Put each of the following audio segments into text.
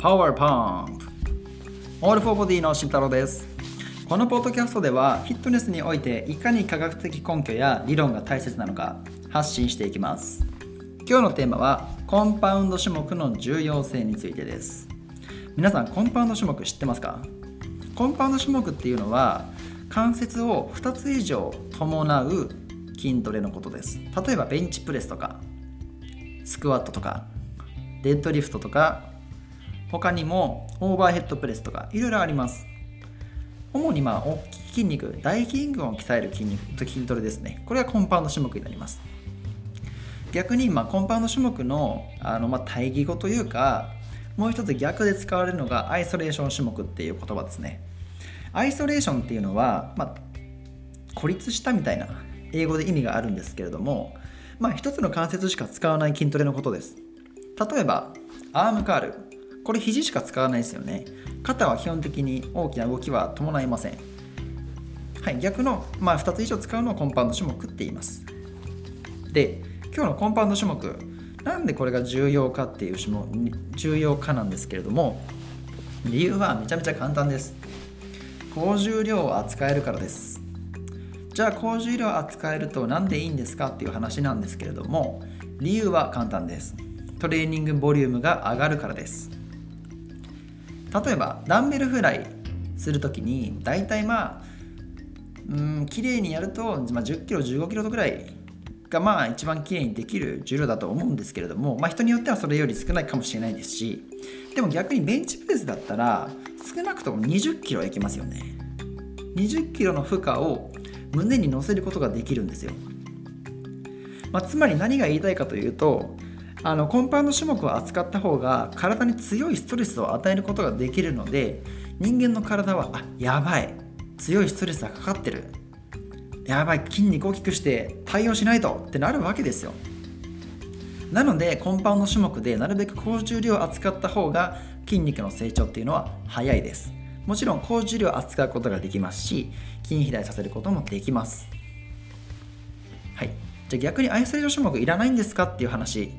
Power Pump. All for Body の慎太郎です。このポッドキャストではフィットネスにおいていかに科学的根拠や理論が大切なのか発信していきます。今日のテーマはコンパウンド種目の重要性についてです。皆さんコンパウンド種目知ってますか？コンパウンド種目っていうのは関節を2つ以上伴う筋トレのことです。例えばベンチプレスとかスクワットとかデッドリフトとか他にもオーバーヘッドプレスとかいろいろあります。主にまあ大きい筋肉大筋群を鍛える筋肉と筋トレですね。これがコンパウンド種目になります。逆にまあコンパウンド種目のあのまあ対義語というかもう一つ逆で使われるのがアイソレーション種目っていう言葉ですね。アイソレーションっていうのは、まあ、孤立したみたいな英語で意味があるんですけれども、まあ、一つの関節しか使わない筋トレのことです。例えばアームカール。これ肘しか使わないですよね。肩は基本的に大きな動きは伴いません。はい逆の、まあ、2つ以上使うのをコンパウンド種目って言います。で今日のコンパウンド種目なんでこれが重要かっていう種目重要かなんですけれども理由はめちゃめちゃ簡単です。高重量を扱えるからです。じゃあ高重量を扱えると何でいいんですかっていう話なんですけれども理由は簡単です。トレーニングボリュームが上がるからです。例えばダンベルフライする時に大体まあうん綺麗にやると、まあ、10キロ15キロぐらいがまあ一番綺麗にできる重量だと思うんですけれども、まあ、人によってはそれより少ないかもしれないですしでも逆にベンチプレスだったら少なくとも20キロいきますよね。20キロの負荷を胸に乗せることができるんですよ、まあ、つまり何が言いたいかというとあのコンパウンド種目を扱った方が体に強いストレスを与えることができるので人間の体はあやばい強いストレスがかかってるやばい筋肉大きくして対応しないとってなるわけですよ。なのでコンパウンド種目でなるべく高重量を扱った方が筋肉の成長っていうのは早いです。もちろん高重量を扱うことができますし筋肥大させることもできます。はい。じゃあ逆にアイソレーショ種目いらないんですか？っていう話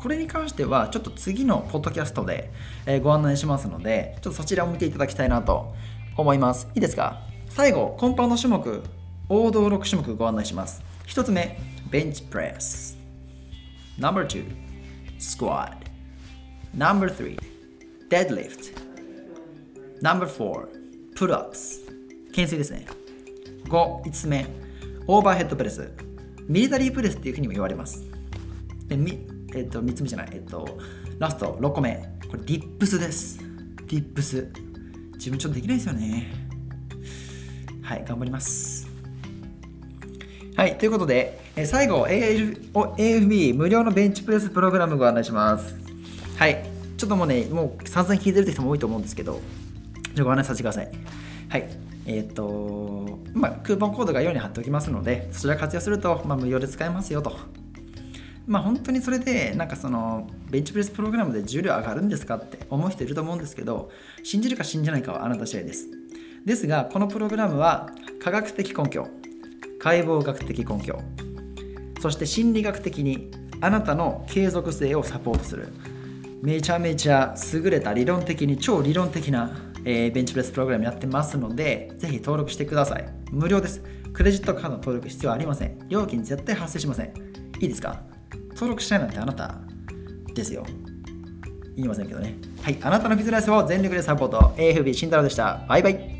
これに関してはちょっと次のポッドキャストでご案内しますのでちょっとそちらを見ていただきたいなと思います。いいですか？最後コンパウンド種目王道6種目ご案内します。1つ目ベンチプレス No.2 squat No.3 deadlift No.4 pull-ups 懸垂ですね。5、5つ目オーバーヘッドプレスミリタリープレスっていうふうにも言われます。でえっと、3つ目じゃない、えっと、ラスト6個目。これ、ディップスです。ディップス。自分ちょっとできないですよね。はい、頑張ります。はい、ということで、え最後、AFB 無料のベンチプレスプログラムご案内します。はい、ちょっともうね、もう散々聞いてる人も多いと思うんですけど、ご案内させてください。はい、えっ、ー、と、まあ、クーポンコードがように貼っておきますので、そちら活用すると、まあ、無料で使えますよと。まあ本当にそれでなんかそのベンチプレスプログラムで重量上がるんですかって思う人いると思うんですけど信じるか信じないかはあなた次第です。ですがこのプログラムは科学的根拠解剖学的根拠そして心理学的にあなたの継続性をサポートするめちゃめちゃ優れた理論的に超理論的な、えー、ベンチプレスプログラムやってますのでぜひ登録してください。無料です。クレジットカード登録必要ありません。料金絶対発生しません。いいですか？登録したいなんてあなたですよ。言いませんけどね。はい。あなたのフィットネスを全力でサポート。AFB 慎太郎でした。バイバイ。